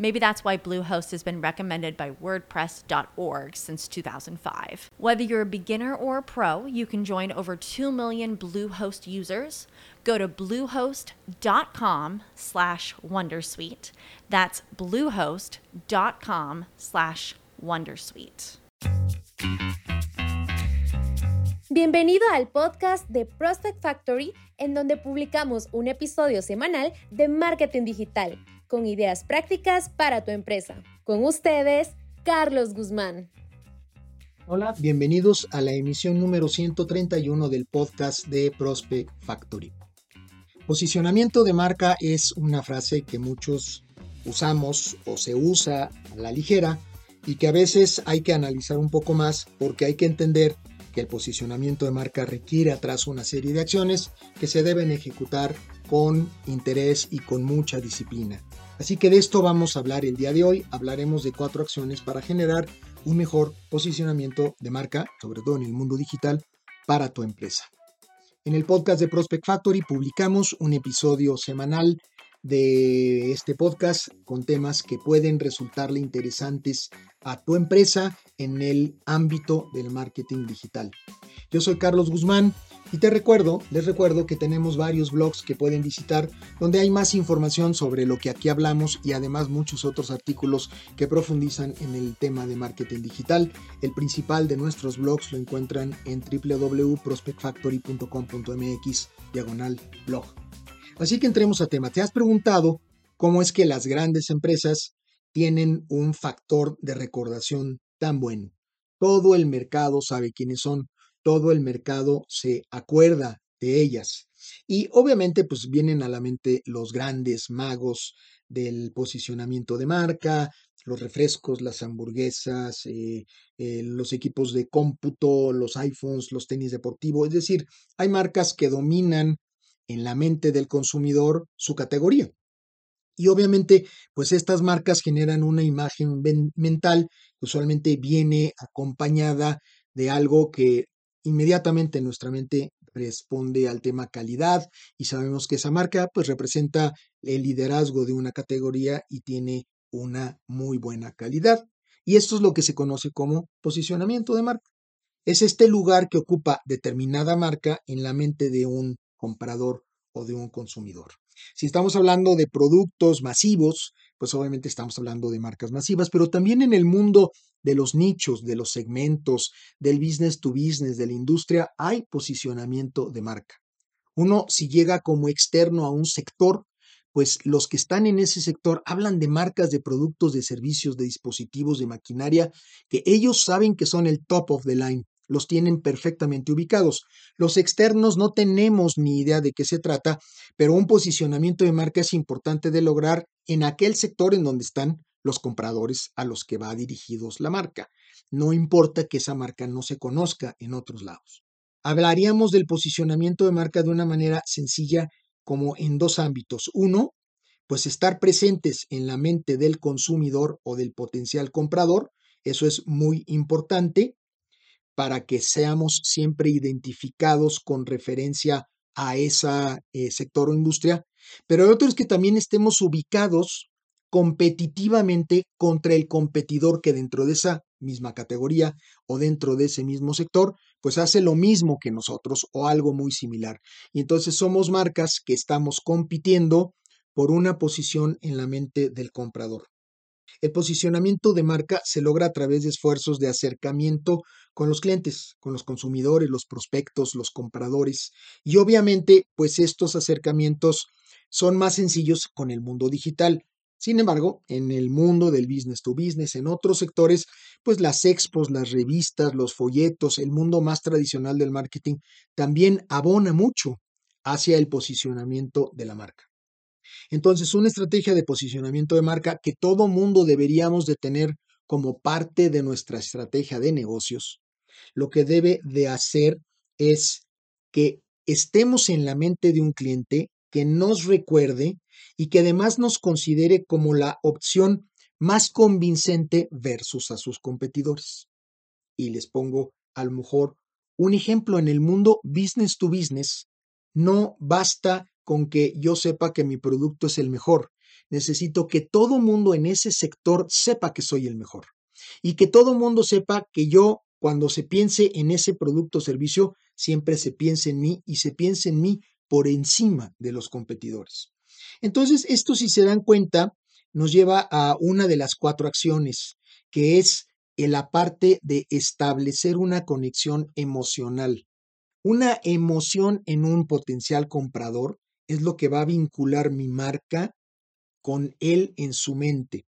Maybe that's why Bluehost has been recommended by WordPress.org since 2005. Whether you're a beginner or a pro, you can join over 2 million Bluehost users. Go to bluehost.com slash Wondersuite. That's bluehost.com slash Wondersuite. Bienvenido al podcast de Prospect Factory, en donde publicamos un episodio semanal de marketing digital con ideas prácticas para tu empresa. Con ustedes, Carlos Guzmán. Hola, bienvenidos a la emisión número 131 del podcast de Prospect Factory. Posicionamiento de marca es una frase que muchos usamos o se usa a la ligera y que a veces hay que analizar un poco más porque hay que entender que el posicionamiento de marca requiere atrás una serie de acciones que se deben ejecutar con interés y con mucha disciplina. Así que de esto vamos a hablar el día de hoy. Hablaremos de cuatro acciones para generar un mejor posicionamiento de marca, sobre todo en el mundo digital, para tu empresa. En el podcast de Prospect Factory publicamos un episodio semanal de este podcast con temas que pueden resultarle interesantes a tu empresa en el ámbito del marketing digital. Yo soy Carlos Guzmán y te recuerdo, les recuerdo que tenemos varios blogs que pueden visitar donde hay más información sobre lo que aquí hablamos y además muchos otros artículos que profundizan en el tema de marketing digital. El principal de nuestros blogs lo encuentran en www.prospectfactory.com.mx diagonal blog. Así que entremos a tema. ¿Te has preguntado cómo es que las grandes empresas tienen un factor de recordación tan bueno? Todo el mercado sabe quiénes son, todo el mercado se acuerda de ellas. Y obviamente pues vienen a la mente los grandes magos del posicionamiento de marca, los refrescos, las hamburguesas, eh, eh, los equipos de cómputo, los iPhones, los tenis deportivos. Es decir, hay marcas que dominan en la mente del consumidor su categoría. Y obviamente, pues estas marcas generan una imagen mental que usualmente viene acompañada de algo que inmediatamente en nuestra mente responde al tema calidad y sabemos que esa marca pues representa el liderazgo de una categoría y tiene una muy buena calidad. Y esto es lo que se conoce como posicionamiento de marca. Es este lugar que ocupa determinada marca en la mente de un comprador o de un consumidor. Si estamos hablando de productos masivos, pues obviamente estamos hablando de marcas masivas, pero también en el mundo de los nichos, de los segmentos, del business to business, de la industria, hay posicionamiento de marca. Uno, si llega como externo a un sector, pues los que están en ese sector hablan de marcas de productos, de servicios, de dispositivos, de maquinaria, que ellos saben que son el top of the line los tienen perfectamente ubicados. Los externos no tenemos ni idea de qué se trata, pero un posicionamiento de marca es importante de lograr en aquel sector en donde están los compradores a los que va dirigidos la marca. No importa que esa marca no se conozca en otros lados. Hablaríamos del posicionamiento de marca de una manera sencilla como en dos ámbitos. Uno, pues estar presentes en la mente del consumidor o del potencial comprador. Eso es muy importante para que seamos siempre identificados con referencia a ese eh, sector o industria, pero el otro es que también estemos ubicados competitivamente contra el competidor que dentro de esa misma categoría o dentro de ese mismo sector, pues hace lo mismo que nosotros o algo muy similar. Y entonces somos marcas que estamos compitiendo por una posición en la mente del comprador. El posicionamiento de marca se logra a través de esfuerzos de acercamiento con los clientes, con los consumidores, los prospectos, los compradores. Y obviamente, pues estos acercamientos son más sencillos con el mundo digital. Sin embargo, en el mundo del business to business, en otros sectores, pues las expos, las revistas, los folletos, el mundo más tradicional del marketing también abona mucho hacia el posicionamiento de la marca. Entonces, una estrategia de posicionamiento de marca que todo mundo deberíamos de tener como parte de nuestra estrategia de negocios, lo que debe de hacer es que estemos en la mente de un cliente que nos recuerde y que además nos considere como la opción más convincente versus a sus competidores. Y les pongo a lo mejor un ejemplo en el mundo business to business. No basta con que yo sepa que mi producto es el mejor. Necesito que todo mundo en ese sector sepa que soy el mejor. Y que todo mundo sepa que yo, cuando se piense en ese producto o servicio, siempre se piense en mí y se piense en mí por encima de los competidores. Entonces, esto si se dan cuenta, nos lleva a una de las cuatro acciones, que es la parte de establecer una conexión emocional. Una emoción en un potencial comprador es lo que va a vincular mi marca con él en su mente.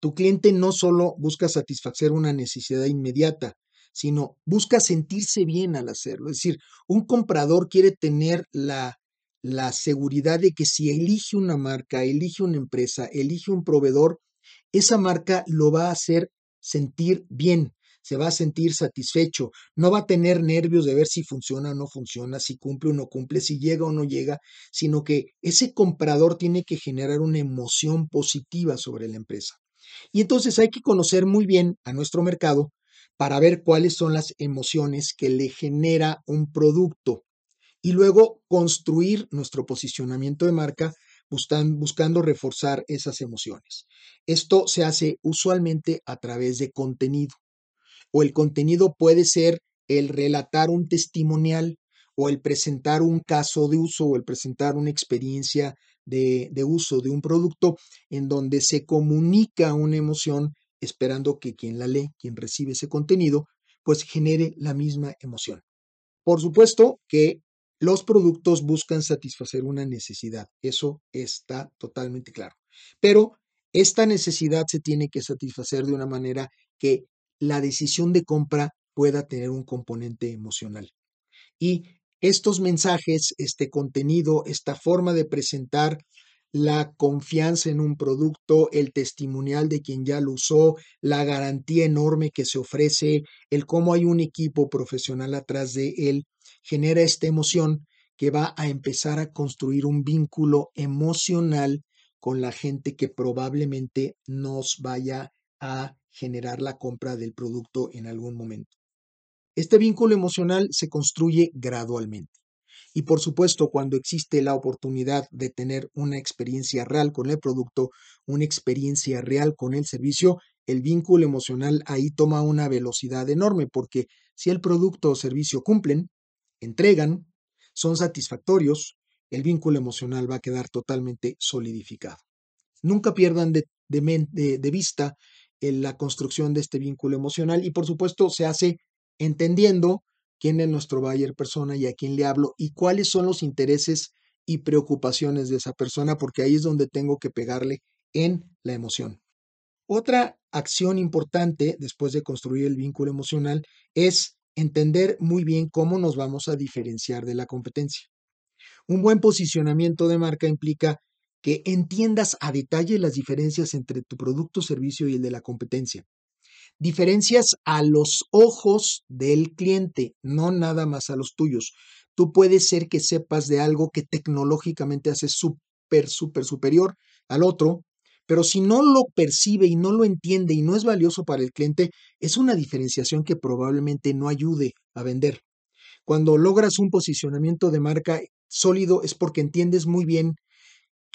Tu cliente no solo busca satisfacer una necesidad inmediata, sino busca sentirse bien al hacerlo. Es decir, un comprador quiere tener la, la seguridad de que si elige una marca, elige una empresa, elige un proveedor, esa marca lo va a hacer sentir bien, se va a sentir satisfecho, no va a tener nervios de ver si funciona o no funciona, si cumple o no cumple, si llega o no llega, sino que ese comprador tiene que generar una emoción positiva sobre la empresa. Y entonces hay que conocer muy bien a nuestro mercado para ver cuáles son las emociones que le genera un producto y luego construir nuestro posicionamiento de marca buscando reforzar esas emociones. Esto se hace usualmente a través de contenido o el contenido puede ser el relatar un testimonial o el presentar un caso de uso o el presentar una experiencia de, de, uso de un producto en donde se comunica una emoción esperando que quien la lee, quien recibe ese contenido, pues genere la misma emoción. Por supuesto que los productos buscan satisfacer una necesidad, eso está totalmente claro. Pero esta necesidad se tiene que satisfacer de una manera que la decisión de compra pueda tener un componente emocional. Y estos mensajes, este contenido, esta forma de presentar la confianza en un producto, el testimonial de quien ya lo usó, la garantía enorme que se ofrece, el cómo hay un equipo profesional atrás de él, genera esta emoción que va a empezar a construir un vínculo emocional con la gente que probablemente nos vaya a generar la compra del producto en algún momento. Este vínculo emocional se construye gradualmente. Y por supuesto, cuando existe la oportunidad de tener una experiencia real con el producto, una experiencia real con el servicio, el vínculo emocional ahí toma una velocidad enorme porque si el producto o servicio cumplen, entregan, son satisfactorios, el vínculo emocional va a quedar totalmente solidificado. Nunca pierdan de, de, vista la construcción de este vínculo emocional y por supuesto se hace entendiendo quién es nuestro buyer persona y a quién le hablo y cuáles son los intereses y preocupaciones de esa persona, porque ahí es donde tengo que pegarle en la emoción. Otra acción importante después de construir el vínculo emocional es entender muy bien cómo nos vamos a diferenciar de la competencia. Un buen posicionamiento de marca implica que entiendas a detalle las diferencias entre tu producto, servicio y el de la competencia diferencias a los ojos del cliente, no nada más a los tuyos. Tú puedes ser que sepas de algo que tecnológicamente hace súper, súper superior al otro, pero si no lo percibe y no lo entiende y no es valioso para el cliente, es una diferenciación que probablemente no ayude a vender. Cuando logras un posicionamiento de marca sólido es porque entiendes muy bien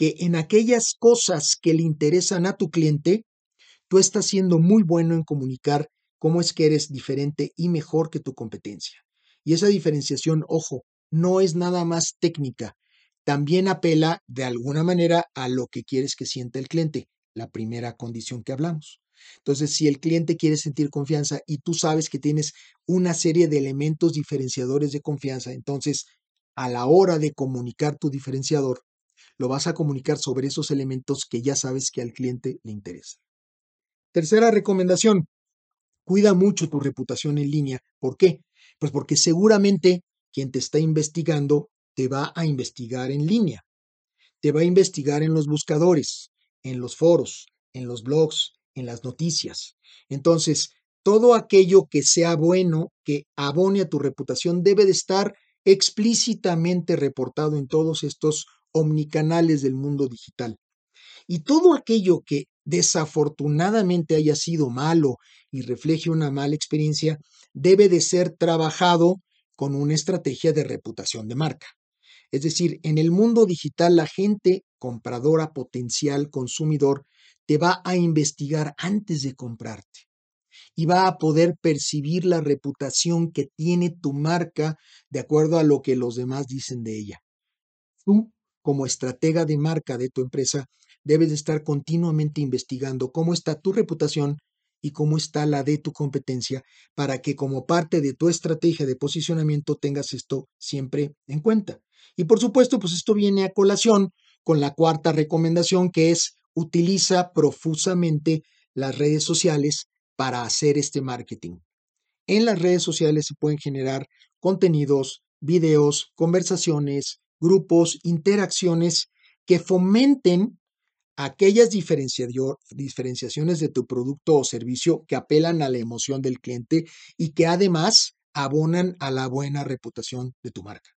que en aquellas cosas que le interesan a tu cliente, tú estás siendo muy bueno en comunicar cómo es que eres diferente y mejor que tu competencia. Y esa diferenciación, ojo, no es nada más técnica, también apela de alguna manera a lo que quieres que sienta el cliente, la primera condición que hablamos. Entonces, si el cliente quiere sentir confianza y tú sabes que tienes una serie de elementos diferenciadores de confianza, entonces a la hora de comunicar tu diferenciador, lo vas a comunicar sobre esos elementos que ya sabes que al cliente le interesa. Tercera recomendación, cuida mucho tu reputación en línea. ¿Por qué? Pues porque seguramente quien te está investigando te va a investigar en línea, te va a investigar en los buscadores, en los foros, en los blogs, en las noticias. Entonces, todo aquello que sea bueno, que abone a tu reputación, debe de estar explícitamente reportado en todos estos omnicanales del mundo digital. Y todo aquello que desafortunadamente haya sido malo y refleje una mala experiencia, debe de ser trabajado con una estrategia de reputación de marca. Es decir, en el mundo digital la gente compradora, potencial, consumidor, te va a investigar antes de comprarte y va a poder percibir la reputación que tiene tu marca de acuerdo a lo que los demás dicen de ella. Tú, como estratega de marca de tu empresa, debes estar continuamente investigando cómo está tu reputación y cómo está la de tu competencia para que como parte de tu estrategia de posicionamiento tengas esto siempre en cuenta. Y por supuesto, pues esto viene a colación con la cuarta recomendación que es utiliza profusamente las redes sociales para hacer este marketing. En las redes sociales se pueden generar contenidos, videos, conversaciones, grupos, interacciones que fomenten aquellas diferenciaciones de tu producto o servicio que apelan a la emoción del cliente y que además abonan a la buena reputación de tu marca.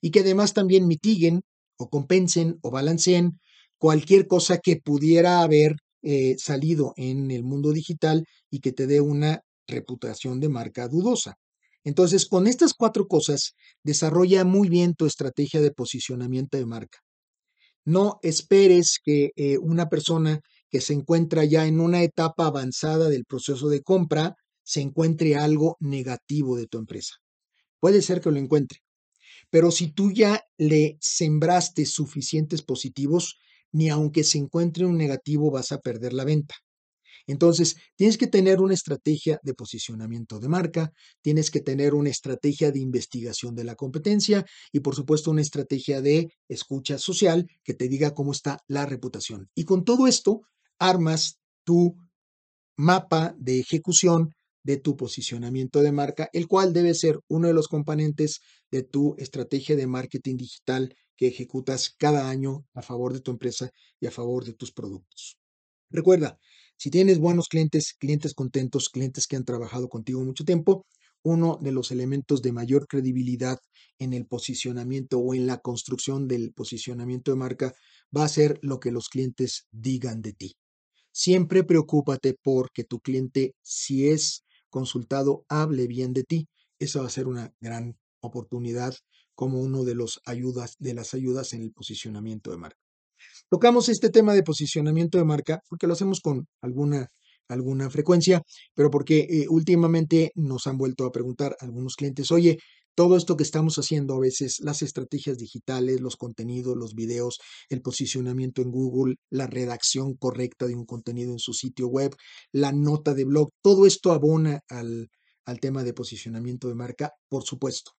Y que además también mitiguen o compensen o balanceen cualquier cosa que pudiera haber eh, salido en el mundo digital y que te dé una reputación de marca dudosa. Entonces, con estas cuatro cosas, desarrolla muy bien tu estrategia de posicionamiento de marca. No esperes que eh, una persona que se encuentra ya en una etapa avanzada del proceso de compra se encuentre algo negativo de tu empresa. Puede ser que lo encuentre, pero si tú ya le sembraste suficientes positivos, ni aunque se encuentre un negativo vas a perder la venta. Entonces, tienes que tener una estrategia de posicionamiento de marca, tienes que tener una estrategia de investigación de la competencia y, por supuesto, una estrategia de escucha social que te diga cómo está la reputación. Y con todo esto, armas tu mapa de ejecución de tu posicionamiento de marca, el cual debe ser uno de los componentes de tu estrategia de marketing digital que ejecutas cada año a favor de tu empresa y a favor de tus productos. Recuerda, si tienes buenos clientes, clientes contentos, clientes que han trabajado contigo mucho tiempo, uno de los elementos de mayor credibilidad en el posicionamiento o en la construcción del posicionamiento de marca va a ser lo que los clientes digan de ti. Siempre preocúpate por que tu cliente, si es consultado, hable bien de ti. Esa va a ser una gran oportunidad como uno de los ayudas de las ayudas en el posicionamiento de marca. Tocamos este tema de posicionamiento de marca porque lo hacemos con alguna, alguna frecuencia, pero porque eh, últimamente nos han vuelto a preguntar algunos clientes, oye, todo esto que estamos haciendo a veces, las estrategias digitales, los contenidos, los videos, el posicionamiento en Google, la redacción correcta de un contenido en su sitio web, la nota de blog, todo esto abona al, al tema de posicionamiento de marca, por supuesto.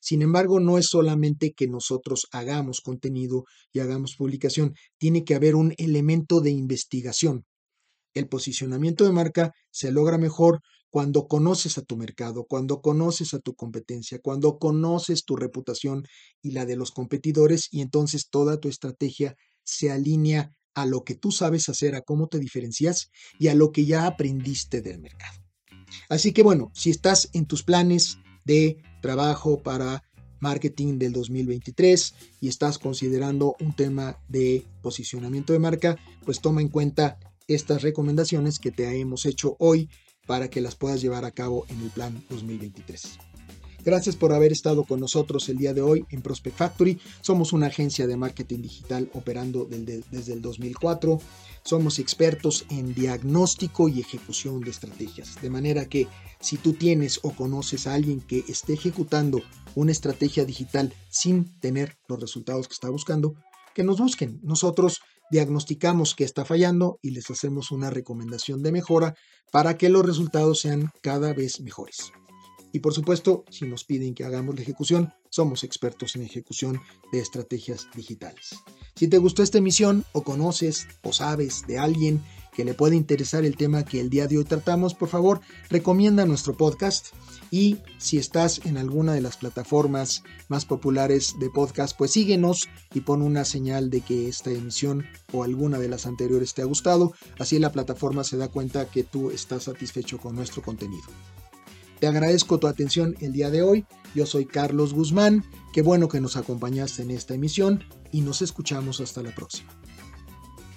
Sin embargo, no es solamente que nosotros hagamos contenido y hagamos publicación, tiene que haber un elemento de investigación. El posicionamiento de marca se logra mejor cuando conoces a tu mercado, cuando conoces a tu competencia, cuando conoces tu reputación y la de los competidores y entonces toda tu estrategia se alinea a lo que tú sabes hacer, a cómo te diferencias y a lo que ya aprendiste del mercado. Así que bueno, si estás en tus planes de trabajo para marketing del 2023 y estás considerando un tema de posicionamiento de marca, pues toma en cuenta estas recomendaciones que te hemos hecho hoy para que las puedas llevar a cabo en el plan 2023. Gracias por haber estado con nosotros el día de hoy en Prospect Factory. Somos una agencia de marketing digital operando desde el 2004. Somos expertos en diagnóstico y ejecución de estrategias. De manera que si tú tienes o conoces a alguien que esté ejecutando una estrategia digital sin tener los resultados que está buscando, que nos busquen. Nosotros diagnosticamos que está fallando y les hacemos una recomendación de mejora para que los resultados sean cada vez mejores. Y por supuesto, si nos piden que hagamos la ejecución, somos expertos en ejecución de estrategias digitales. Si te gustó esta emisión o conoces o sabes de alguien que le puede interesar el tema que el día de hoy tratamos, por favor, recomienda nuestro podcast y si estás en alguna de las plataformas más populares de podcast, pues síguenos y pon una señal de que esta emisión o alguna de las anteriores te ha gustado, así la plataforma se da cuenta que tú estás satisfecho con nuestro contenido. Te agradezco tu atención el día de hoy. Yo soy Carlos Guzmán. Qué bueno que nos acompañaste en esta emisión y nos escuchamos hasta la próxima.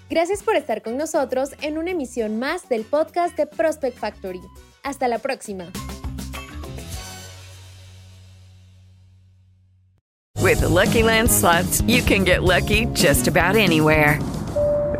Gracias por estar con nosotros en una emisión más del podcast de Prospect Factory. Hasta la próxima. With the Lucky Land slots, you can get lucky just about anywhere.